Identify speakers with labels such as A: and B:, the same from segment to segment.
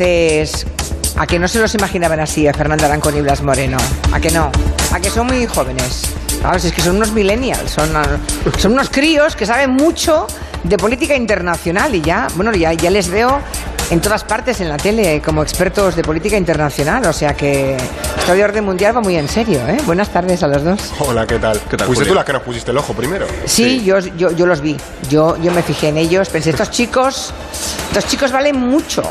A: oyentes a que no se los imaginaban así a Fernando Arancón y Blas Moreno. A que no. A que son muy jóvenes. Claro, si es que son unos millennials, son, son unos críos que saben mucho de política internacional y ya, bueno, ya, ya les veo en todas partes en la tele como expertos de política internacional, o sea que esto de orden mundial va muy en serio, ¿eh? Buenas tardes a los dos.
B: Hola, ¿qué tal? ¿Qué tal ¿Fuiste tú la que nos pusiste el ojo primero?
A: Sí, Yo, yo, yo los vi, yo, yo me fijé en ellos, pensé, estos chicos, estos chicos valen mucho.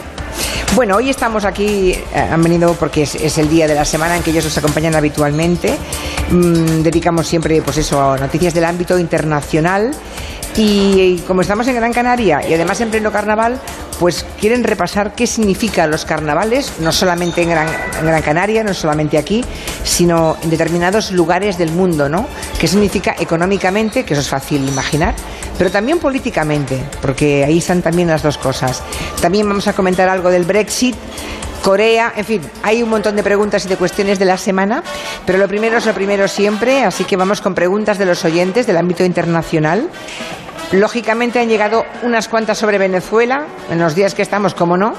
A: Bueno, hoy estamos aquí, eh, han venido porque es, el día de la semana en que ellos nos acompañan habitualmente. Mm, dedicamos siempre, pues eso, a noticias del ámbito internacional. Y, como estamos en Gran Canaria y además en pleno carnaval, pues quieren repasar qué significan los carnavales, no solamente en Gran, en Gran, Canaria, no solamente aquí, sino en determinados lugares del mundo, ¿no? ¿Qué significa económicamente, que eso es fácil imaginar, pero también políticamente, porque ahí están también las dos cosas. También vamos a comentar algo del Brexit. Corea, en fin, hay un montón de preguntas y de cuestiones de la semana, pero lo primero es lo primero siempre, así que vamos con preguntas de los oyentes del ámbito internacional. Lógicamente han llegado unas cuantas sobre Venezuela, en los días que estamos, como no,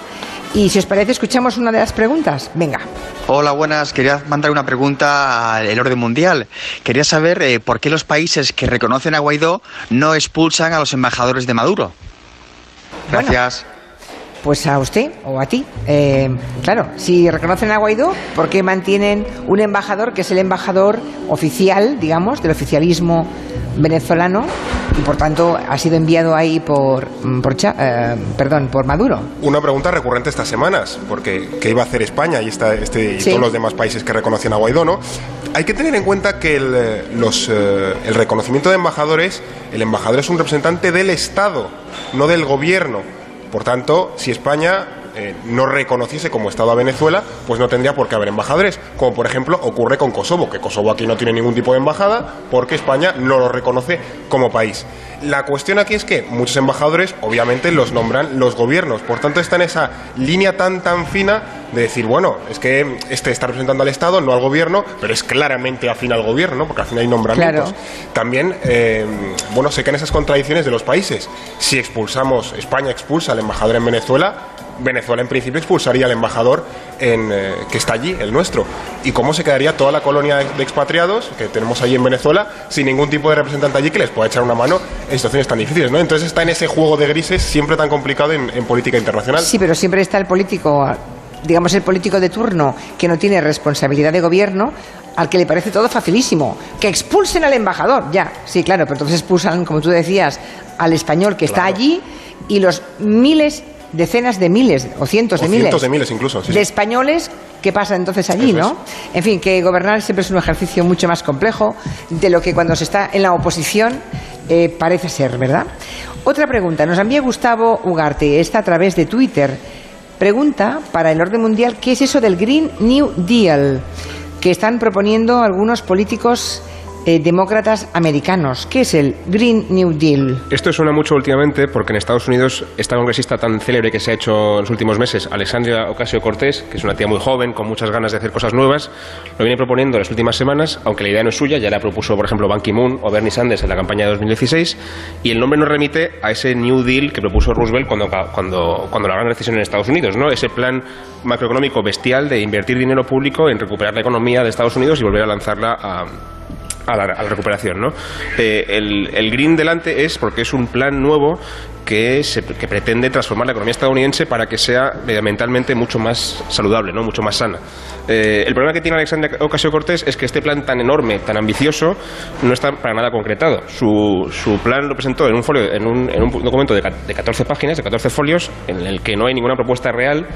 A: y si os parece, escuchamos una de las preguntas. Venga.
C: Hola, buenas. Quería mandar una pregunta al orden mundial. Quería saber eh, por qué los países que reconocen a Guaidó no expulsan a los embajadores de Maduro. Gracias.
A: Pues a usted o a ti. Eh, claro, si reconocen a Guaidó, ¿por qué mantienen un embajador que es el embajador oficial, digamos, del oficialismo venezolano y por tanto ha sido enviado ahí por, mm, por eh, perdón, por Maduro.
B: Una pregunta recurrente estas semanas, porque ¿qué iba a hacer España y, esta, este, y todos los demás países que reconocen a Guaidó? ¿no? Hay que tener en cuenta que el, eh, los, eh, el reconocimiento de embajadores, el embajador es un representante del Estado, no del gobierno. Por tanto, si España eh, no reconociese como Estado a Venezuela, pues no tendría por qué haber embajadores, como por ejemplo ocurre con Kosovo, que Kosovo aquí no tiene ningún tipo de embajada porque España no lo reconoce como país. La cuestión aquí es que muchos embajadores obviamente los nombran los gobiernos, por tanto está en esa línea tan tan fina de decir, bueno, es que este está representando al Estado, no al gobierno, pero es claramente afín al gobierno, porque al final hay nombramientos. También, eh, bueno, sé que en esas contradicciones de los países, si expulsamos, España expulsa al embajador en Venezuela, Venezuela en principio expulsaría al embajador en, eh, que está allí, el nuestro. ¿Y cómo se quedaría toda la colonia de expatriados que tenemos allí en Venezuela sin ningún tipo de representante allí que les pueda echar una mano en situaciones tan difíciles? ¿no? Entonces está en ese juego de grises siempre tan complicado en, en política internacional.
A: Sí, pero siempre está el político digamos, el político de turno que no tiene responsabilidad de gobierno, al que le parece todo facilísimo. Que expulsen al embajador, ya, sí, claro, pero entonces expulsan, como tú decías, al español que está allí y los miles decenas de miles o cientos de miles,
B: de miles incluso,
A: de españoles ¿Qué pasa entonces allí, no? En fin, que gobernar siempre es un ejercicio mucho más complejo de lo que cuando se está en la oposición eh, parece ser, ¿verdad? Otra pregunta. Nos envía Gustavo Ugarte, está a través de Twitter. Pregunta para el orden mundial, ¿qué es eso del Green New Deal que están proponiendo algunos políticos eh, demócratas americanos. ¿Qué es el Green New Deal?
D: Esto suena mucho últimamente porque en Estados Unidos esta congresista tan célebre que se ha hecho en los últimos meses, Alexandria Ocasio Cortés, que es una tía muy joven, con muchas ganas de hacer cosas nuevas, lo viene proponiendo en las últimas semanas, aunque la idea no es suya, ya la propuso, por ejemplo, Ban Ki-moon o Bernie Sanders en la campaña de 2016, y el nombre nos remite a ese New Deal que propuso Roosevelt cuando, cuando, cuando la gran recesión en Estados Unidos, ¿no? ese plan macroeconómico bestial de invertir dinero público en recuperar la economía de Estados Unidos y volver a lanzarla a a la, recuperación. ¿no? Eh, el, Green delante es porque es un plan nuevo que, se, que, pretende transformar la economía estadounidense para que sea medioambientalmente mucho más saludable, ¿no? mucho más sana. Eh, el problema que tiene Alexandria Ocasio Cortés es que este plan tan enorme, tan ambicioso, no está para nada concretado. Su, su plan lo presentó en un, folio, en un, en un documento de, de 14 páginas, de 14 folios, en el que no hay ninguna propuesta real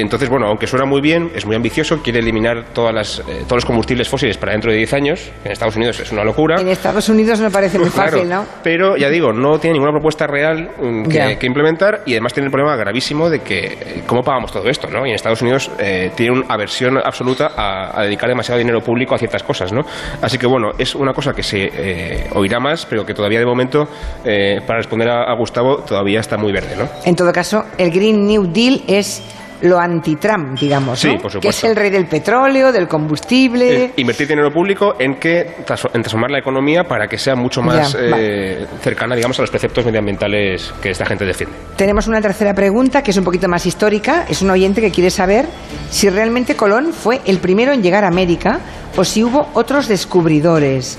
D: entonces, bueno, aunque suena muy bien, es muy ambicioso, quiere eliminar todas las, eh, todos los combustibles fósiles para dentro de 10 años. En Estados Unidos es una locura.
A: En Estados Unidos me parece muy fácil, ¿no?
D: Pero ya digo, no tiene ninguna propuesta real mm, que, implementar y además tiene el problema gravísimo de que eh, cómo pagamos todo esto, ¿no? Y en Estados Unidos eh, tiene una aversión absoluta a, dedicar demasiado dinero público a ciertas cosas, ¿no? Así que bueno, es una cosa que se oirá más, pero que todavía de momento, para responder a, a Gustavo, todavía está muy verde, ¿no?
A: En todo caso, el Green New Deal es lo anti-Trump, digamos,
D: Sí,
A: ¿no?
D: por supuesto.
A: que es el rey del petróleo, del combustible.
D: Eh, invertir dinero público en que en transformar la economía para que sea mucho más
A: Ya,
D: eh, cercana, digamos, a los preceptos medioambientales que esta gente defiende.
A: Tenemos una tercera pregunta que es un poquito más histórica. Es un oyente que quiere saber si realmente Colón fue el primero en llegar a América o si hubo otros descubridores.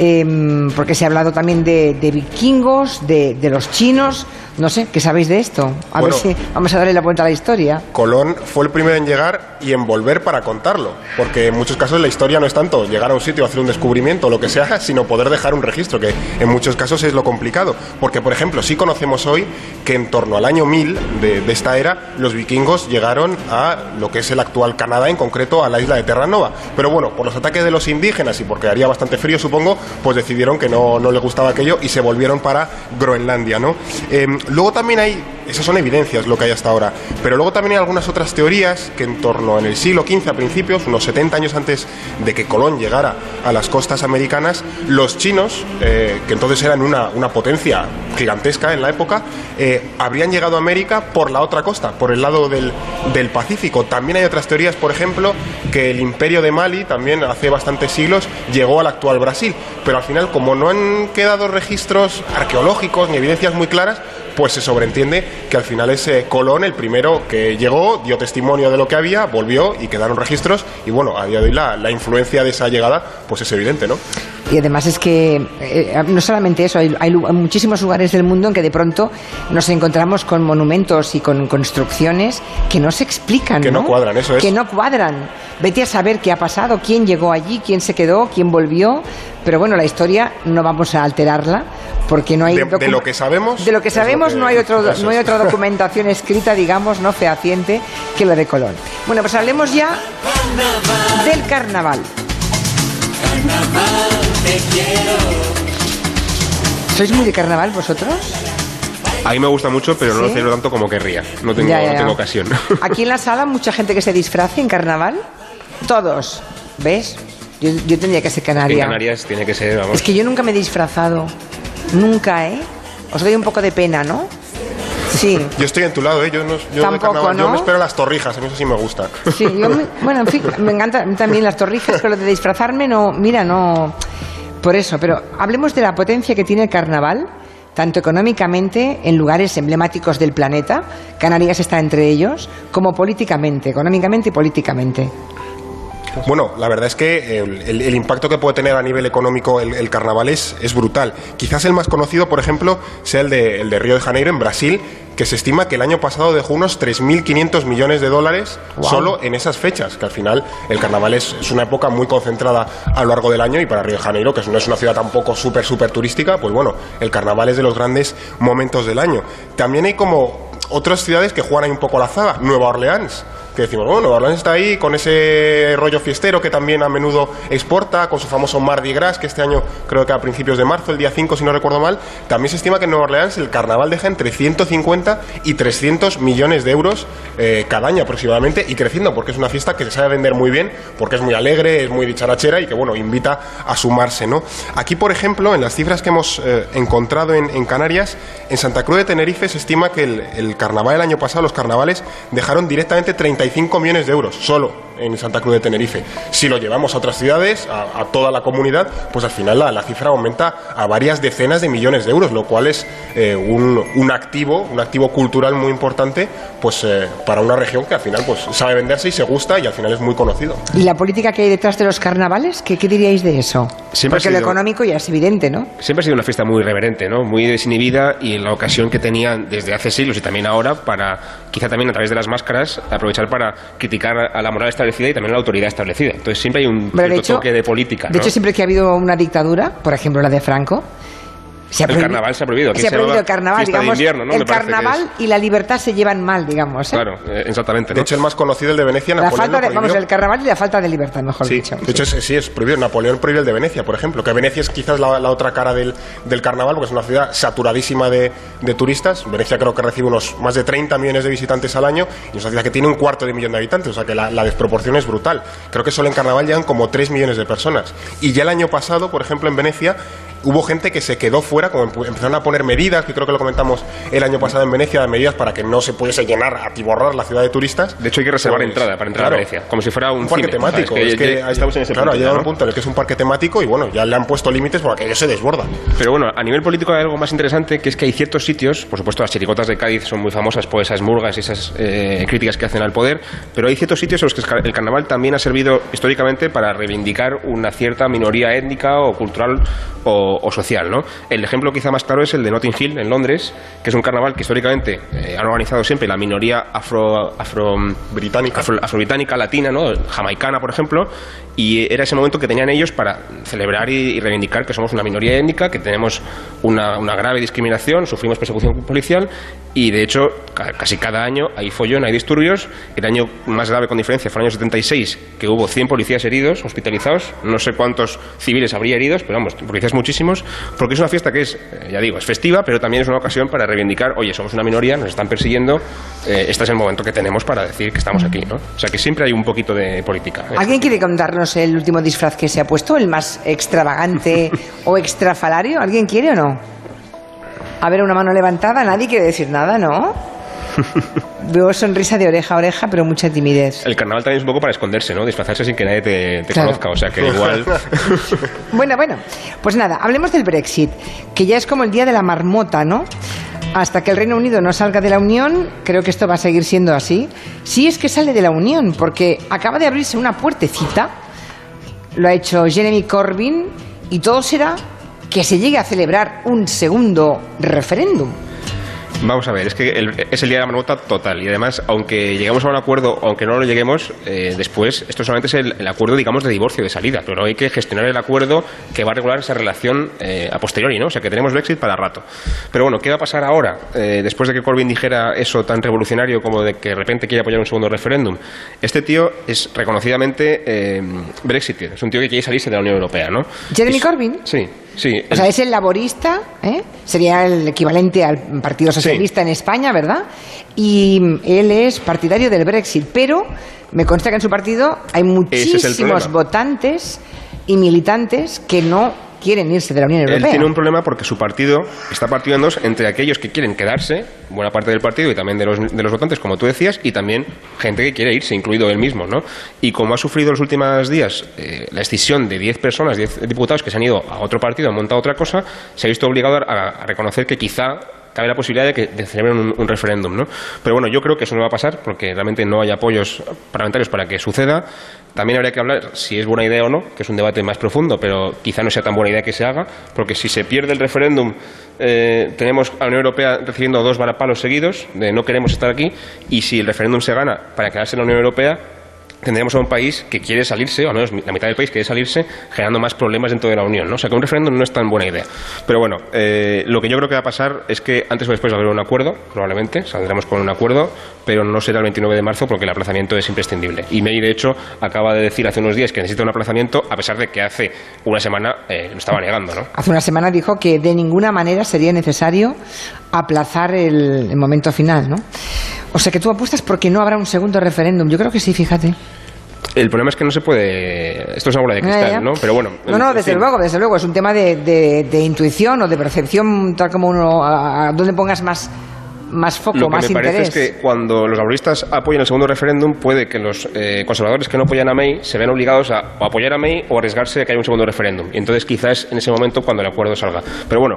A: Em, porque se ha hablado también de, de vikingos, de, de los chinos. No sé, ¿qué sabéis de esto? A
B: Bueno.
A: ver si vamos a darle la vuelta a la historia.
B: Colón fue el primero en llegar y en volver para contarlo, porque en muchos casos la historia no es tanto llegar a un sitio, hacer un descubrimiento o lo que sea, sino poder dejar un registro, que en muchos casos es lo complicado. Porque, por ejemplo, sí conocemos hoy que en torno al año 1000 de, de esta era, los vikingos llegaron a lo que es el actual Canadá, en concreto a la isla de Terranova. Pero bueno, por los ataques de los indígenas y porque haría bastante frío, supongo, pues decidieron que no, no les gustaba aquello y se volvieron para Groenlandia, ¿no? Em, luego también hay, esas son evidencias lo que hay hasta ahora, pero luego también hay algunas otras teorías que en torno en el siglo XV a principios, unos 70 años antes de que Colón llegara a las costas americanas, los chinos, eh, que entonces eran una, una potencia gigantesca en la época, eh, habrían llegado a América por la otra costa, por el lado del, del Pacífico. También hay otras teorías, por ejemplo, que el imperio de Mali, también hace bastantes siglos, llegó al actual Brasil. Pero al final, como no han quedado registros arqueológicos ni evidencias muy claras, pues se sobreentiende que al final es eh, Colón el primero que llegó, dio testimonio de lo que había, volvió y quedaron registros. Y bueno, a día de hoy la, la influencia de esa llegada pues es evidente, ¿no?
A: Y además es que eh, no solamente eso, hay, hay muchísimos lugares del mundo en que de pronto nos encontramos con monumentos y con construcciones que no se explican.
B: Que no cuadran, eso es.
A: Que no cuadran. Vete a saber qué ha pasado, quién llegó allí, quién se quedó, quién volvió. Pero bueno, la historia no vamos a alterarla porque no hay
B: De- lo que sabemos,
A: de lo que
B: lo
A: sabemos
B: que-
A: no hay otro no hay otra documentación escrita digamos no fehaciente que la de Colón bueno pues hablemos ya del carnaval ¿Sois muy de carnaval vosotros?
D: A mí me gusta mucho, pero no lo celebro tanto como querría. No tengo,
A: Ya, ya,
D: no tengo ocasión.
A: Aquí en la sala mucha gente que se disfrace en carnaval. Todos. ¿Ves? Yo, yo tendría que ser
D: en
A: canaria.
D: Canarias tiene que ser, vamos.
A: Es que yo nunca me he disfrazado. Nunca, ¿eh? Os doy un poco de pena, ¿no? Sí.
B: Yo estoy en tu lado, ¿eh? Yo, no, yo de
A: Tampoco,
B: carnaval, yo
A: ¿no?
B: me espero las torrijas, a mí eso sí me gusta.
A: Sí, yo me- bueno, en fin, me encanta a mí también las torrijas, pero lo de disfrazarme no, mira, no. Por eso, pero hablemos de la potencia que tiene el carnaval, tanto económicamente en lugares emblemáticos del planeta, Canarias está entre ellos, como políticamente, económicamente y políticamente.
B: Bueno, la verdad es que el, el- el impacto que puede tener a nivel económico el, el carnaval es, es brutal. Quizás el más conocido, por ejemplo, sea el de, el de Río de Janeiro, en Brasil, que se estima que el año pasado dejó unos 3.500 millones de dólares solo en esas fechas, que al final el carnaval es, es una época muy concentrada a lo largo del año y para Río de Janeiro, que no es una ciudad tampoco súper, súper turística, pues bueno, el carnaval es de los grandes momentos del año. También hay como otras ciudades que juegan ahí un poco a la zaga, Nueva Orleans que decimos, bueno, Nueva Orleans está ahí con ese rollo fiestero que también a menudo exporta, con su famoso Mardi Gras, que este año creo que a principios de marzo, el día 5, si no recuerdo mal, también se estima que en Nueva Orleans el carnaval deja entre 150 y 300 millones de euros eh, cada año aproximadamente y creciendo, porque es una fiesta que se sabe vender muy bien, porque es muy alegre, es muy dicharachera y que, bueno, invita a sumarse, ¿no? Aquí, por ejemplo, en las cifras que hemos eh, encontrado en, Canarias, en Santa Cruz de Tenerife se estima que el, carnaval el año pasado, los carnavales, dejaron directamente 35 millones de euros, solo en Santa Cruz de Tenerife. Si lo llevamos a otras ciudades, a, a toda la comunidad, pues al final la, la cifra aumenta a varias decenas de millones de euros, lo cual es eh, un, un activo, un activo cultural muy importante, pues eh, para una región que al final pues sabe venderse y se gusta y al final es muy conocido.
A: ¿Y la política que hay detrás de los carnavales? ¿Qué, qué diríais de eso?
D: Siempre ha
A: Porque lo
D: sido-
A: económico ya es evidente, ¿no?
D: Siempre ha sido una fiesta muy irreverente, ¿no? Muy desinhibida y la ocasión que tenían desde hace siglos y también ahora para, quizá también a través de las máscaras, aprovechar para criticar a la moral establecida y también la autoridad establecida. Entonces siempre hay un
A: de hecho,
D: toque de política,
A: de
D: ¿no?
A: hecho, siempre que ha habido una dictadura, por ejemplo la de Franco, se ha
D: El carnaval se ha prohibido. Aquí
A: Se ha prohibido el carnaval, digamos.
D: invierno, ¿no?
A: El carnaval y la libertad se llevan mal, digamos. ¿eh?
D: Claro, eh, exactamente.
B: De hecho, el más conocido, el de Venecia,
A: La
B: Napoleón
A: falta de, vamos, el carnaval y la falta de libertad, mejor
B: Sí,
A: dicho.
B: de hecho es- sí es prohibido. Napoleón prohibió el de Venecia, por ejemplo, que Venecia es quizás la, la otra cara del, del carnaval, porque es una ciudad saturadísima de, de turistas. Venecia creo que recibe unos más de 30 millones de visitantes al año y es una ciudad que tiene un cuarto de millón de habitantes, o sea que la, la desproporción es brutal. Creo que solo en carnaval llegan como 3 millones de personas. Y ya el año pasado, por ejemplo, en Venecia hubo gente que se quedó fuera, como empezaron a poner medidas, que creo que lo comentamos el año pasado en Venecia, medidas para que no se pudiese llenar, atiborrar la ciudad de turistas.
D: De hecho, hay que reservar pues, entrada para entrar a Venecia, como si fuera un,
B: parque temático. es que,
D: estamos en ese
B: claro,
D: punto.
B: ha llegado un punto en el que es un parque temático y bueno, ya le han puesto límites porque aquello se desborda.
D: Pero bueno, a nivel político hay algo más interesante, que es que hay ciertos sitios, por supuesto las chiricotas de Cádiz son muy famosas por esas murgas y esas eh, críticas que hacen al poder, pero hay ciertos sitios en los que el carnaval también ha servido históricamente para reivindicar una cierta minoría étnica o cultural o, social. ¿no? El ejemplo quizá más claro es el de Notting Hill, en Londres, que es un carnaval que históricamente eh, han organizado siempre la minoría afro, afro,
B: británica.
D: Afro, británica latina, ¿no? jamaicana, por ejemplo, y era ese momento que tenían ellos para celebrar y, reivindicar que somos una minoría étnica, que tenemos una, una, grave discriminación, sufrimos persecución policial y de hecho casi cada año hay follón, hay disturbios. El año más grave con diferencia fue el año 76, que hubo 100 policías heridos, hospitalizados, no sé cuántos civiles habría heridos, pero vamos, policías muchísimos, porque es una fiesta que es, eh, ya digo, es festiva, pero también es una ocasión para reivindicar, oye, somos una minoría, nos están persiguiendo, eh, este es el momento que tenemos para decir que estamos aquí, ¿no? O sea que siempre hay un poquito de política.
A: ¿eh? ¿Alguien quiere contarnos el último disfraz que se ha puesto, el más extravagante o extrafalario? ¿Alguien quiere o no? A ver, una mano levantada, nadie quiere decir nada, ¿no? Veo sonrisa de oreja a oreja, pero mucha timidez.
D: El carnaval también es un poco para esconderse, ¿no? Disfrazarse sin que nadie te, conozca, o sea que igual...
A: bueno, bueno, pues nada, hablemos del Brexit, que ya es como el día de la marmota, ¿no? Hasta que el Reino Unido no salga de la Unión, creo que esto va a seguir siendo así. Si es que sale de la Unión, porque acaba de abrirse una puertecita, lo ha hecho Jeremy Corbyn, y todo será que se llegue a celebrar un segundo referéndum.
D: Vamos a ver, es que es el día de la marmota total y además, aunque lleguemos a un acuerdo, aunque no lo lleguemos, eh, después, esto solamente es el, acuerdo, digamos, de divorcio, de salida, pero hay que gestionar el acuerdo que va a regular esa relación eh, a posteriori, ¿no? O sea, que tenemos Brexit para rato. Pero bueno, ¿qué va a pasar ahora, eh, después de que Corbyn dijera eso tan revolucionario como de que de repente quiere apoyar un segundo referéndum? Este tío es reconocidamente Brexit, es un tío que quiere salirse de la Unión Europea, ¿no?
A: ¿Jeremy Corbyn?
D: Sí. Sí,
A: o sea, es el laborista, ¿eh? sería el equivalente al Partido Socialista en España, ¿verdad? Y él es partidario del Brexit, pero me consta que en su partido hay muchísimos votantes y militantes que no quieren irse de la Unión Europea.
D: Él tiene un problema porque su partido está partido en dos entre aquellos que quieren quedarse, buena parte del partido y también de los, de los votantes, como tú decías, y también gente que quiere irse, incluido él mismo, ¿no? Y como ha sufrido en los últimos días eh, la decisión de 10 personas, 10 diputados que se han ido a otro partido, han montado otra cosa, se ha visto obligado a, reconocer que quizá cabe la posibilidad de que celebren un, un, referéndum, ¿no? Pero bueno, yo creo que eso no va a pasar porque realmente no hay apoyos parlamentarios para que suceda. También habría que hablar si es buena idea o no, que es un debate más profundo, pero quizá no sea tan buena idea que se haga, porque si se pierde el referéndum, eh, tenemos a la Unión Europea recibiendo dos varapalos seguidos de no queremos estar aquí, y si el referéndum se gana para quedarse en la Unión Europea, tendríamos a un país que quiere salirse, o al menos la mitad del país quiere salirse, generando más problemas dentro de la Unión. ¿no? O sea que un referéndum no es tan buena idea. Pero bueno, eh, lo que yo creo que va a pasar es que antes o después va a haber un acuerdo, probablemente, saldremos con un acuerdo, pero no será el 29 de marzo porque el aplazamiento es imprescindible. Y May, de hecho, acaba de decir hace unos días que necesita un aplazamiento, a pesar de que hace una semana eh, lo estaba negando. ¿no?
A: Hace una semana dijo que de ninguna manera sería necesario aplazar el, el momento final. ¿no? O sea que tú apuestas porque no habrá un segundo referéndum. Yo creo que sí, fíjate.
D: El problema es que no se puede. Esto es una bola de cristal, ¿no? Pero bueno.
A: No, no, desde luego, desde luego. Es un tema de, de, intuición o de percepción, tal como uno. a, a donde pongas más más foco,
D: Lo que
A: me
D: parece es que cuando los laboristas apoyan el segundo referéndum, puede que los eh, conservadores que no apoyan a May se vean obligados a apoyar a May o arriesgarse a que haya un segundo referéndum. Y entonces quizás en ese momento cuando el acuerdo salga. Pero bueno,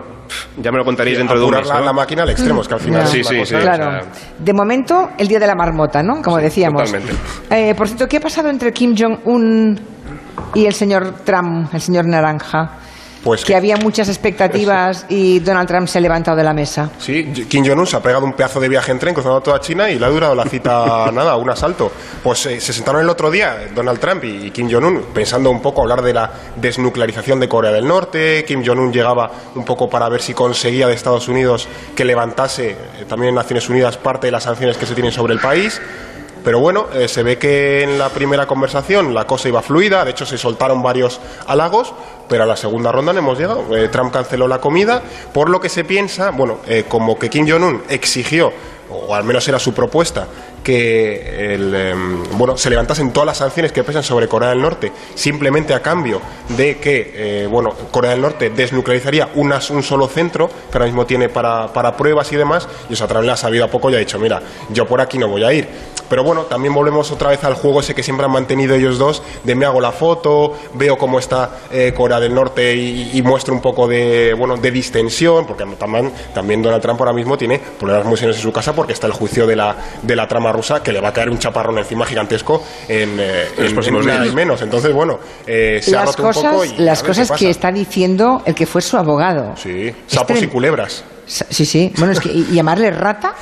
D: ya me lo contaréis dentro de un mes.
B: La, la máquina al extremo, es que al final.
D: Sí, sí, sí.
A: Claro. De momento, el día de la marmota, ¿no? Como decíamos.
D: Totalmente.
A: Eh, por cierto, ¿qué ha pasado entre Kim Jong-un y el señor Trump, el señor Naranja?
B: Pues
A: que, había muchas expectativas y Donald Trump se ha levantado de la mesa.
B: Sí, Kim Jong-un se ha pegado un pedazo de viaje en tren cruzando toda China y le ha durado la cita nada, un asalto. Pues eh, se sentaron el otro día Donald Trump y Kim Jong-un pensando un poco hablar de la desnuclearización de Corea del Norte. Kim Jong-un llegaba un poco para ver si conseguía de Estados Unidos que levantase eh, también en Naciones Unidas parte de las sanciones que se tienen sobre el país. Pero bueno, eh, se ve que en la primera conversación la cosa iba fluida, de hecho se soltaron varios halagos, pero a la segunda ronda no hemos llegado. Eh, Trump canceló la comida, por lo que se piensa, bueno, eh, como que Kim Jong-un exigió, o al menos era su propuesta, que em, bueno, se levantasen todas las sanciones que pesan sobre Corea del Norte, simplemente a cambio de que eh, bueno, Corea del Norte desnuclearizaría un solo centro, que ahora mismo tiene para, para pruebas y demás, y Trump le ha sabido a poco y ha dicho, mira, yo por aquí no voy a ir. Pero bueno, también volvemos otra vez al juego ese que siempre han mantenido ellos dos, de me hago la foto, veo cómo está eh, Corea del Norte y, muestro un poco de, bueno, de distensión, porque también, Donald Trump ahora mismo tiene problemas muy en su casa porque está el juicio de la, de la trama rusa que le va a caer un chaparrón encima gigantesco en, eh, los próximos días. menos. Entonces, bueno, eh, se
A: las
B: ha roto
A: cosas,
B: un poco y
A: Las cosas que está diciendo el que fue su abogado.
B: Sí, sapos y culebras.
A: Sí, sí. Bueno, es que ¿y llamarle rata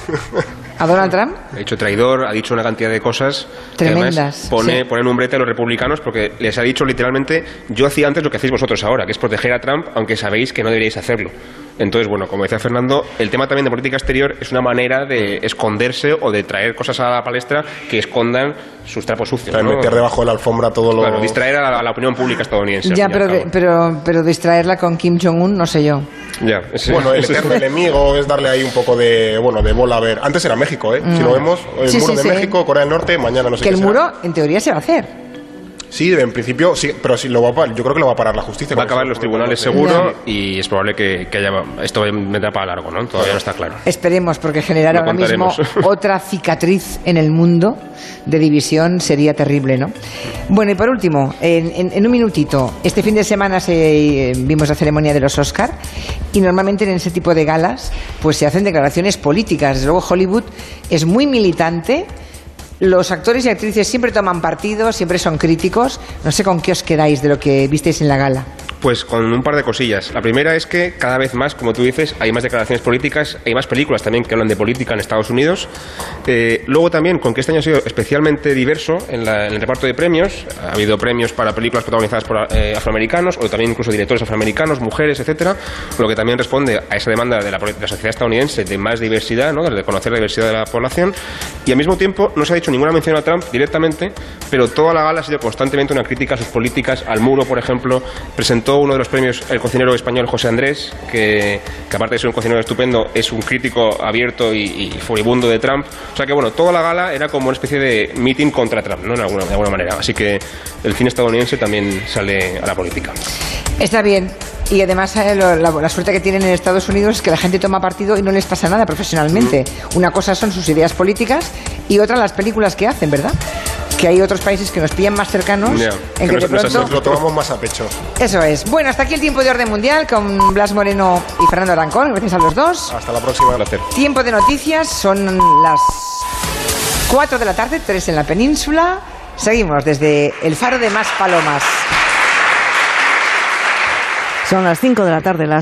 A: a Donald Trump.
D: Ha dicho traidor, ha dicho una cantidad de cosas.
A: Tremendas.
D: pone, pone un brete a los republicanos porque les ha dicho literalmente: Yo hacía antes lo que hacéis vosotros ahora, que es proteger a Trump, aunque sabéis que no deberíais hacerlo. Entonces, bueno, como decía Fernando, el tema también de política exterior es una manera de esconderse o de traer cosas a la palestra que escondan sus trapos sucios.
B: Para meter debajo de la alfombra todo lo.
D: Claro, distraer a la, opinión pública estadounidense.
A: Ya, pero, pero, pero distraerla con Kim Jong-un, no sé yo.
D: Ya,
B: bueno, el eterno enemigo es darle ahí un poco de, bueno, de bola a ver. Antes era México, ¿eh? Si lo mm. vemos, el muro de México, Corea del Norte, mañana no sé
A: Que el muro, en teoría, se va a hacer.
B: Sí, en principio, sí, pero sí, lo va a, yo creo que lo va a parar la justicia.
D: Va a acabar en los tribunales seguro y es probable que, haya, esto vendrá para largo, ¿no? Todavía no está claro.
A: Esperemos, porque generar ahora mismo otra cicatriz en el mundo de división sería terrible, ¿no? Bueno, y por último, en, un minutito, este fin de semana se, eh, vimos la ceremonia de los Oscar y normalmente en ese tipo de galas pues se hacen declaraciones políticas. Desde luego Hollywood es muy militante los actores y actrices siempre toman partido, siempre son críticos. No sé con qué os quedáis de lo que visteis en la gala.
D: Pues con un par de cosillas. La primera es que cada vez más, como tú dices, hay más declaraciones políticas, hay más películas también que hablan de política en Estados Unidos. Eh, luego también, con que este año ha sido especialmente diverso en, el reparto de premios, ha habido premios para películas protagonizadas por eh, afroamericanos o también incluso directores afroamericanos, mujeres, etcétera, lo que también responde a esa demanda de la, sociedad estadounidense de más diversidad, ¿no? de conocer la diversidad de la población. Y al mismo tiempo no se ha dicho ninguna mención a Trump directamente, pero toda la gala ha sido constantemente una crítica a sus políticas, al muro, por ejemplo, presentó uno de los premios el cocinero español José Andrés, que, aparte de ser un cocinero estupendo, es un crítico abierto y, furibundo de Trump. O sea que, bueno, toda la gala era como una especie de meeting contra Trump, ¿no? De alguna, de alguna manera. Así que el cine estadounidense también sale a la política.
A: Está bien. Y además eh, la, suerte que tienen en Estados Unidos es que la gente toma partido y no les pasa nada profesionalmente. Mm. Una cosa son sus ideas políticas y otra las películas que hacen, ¿verdad? Que hay otros países que nos pillan más cercanos
B: en que, de pronto lo tomamos más a pecho.
A: Eso es. Bueno, hasta aquí el tiempo de orden mundial con Blas Moreno y Fernando Arancón. Gracias a los dos.
B: Hasta la próxima.
D: Placer.
A: Tiempo de noticias. Son las 4 de la tarde, 3 en la península. Seguimos desde el faro de Más Palomas.
E: Son las 5 de la tarde, las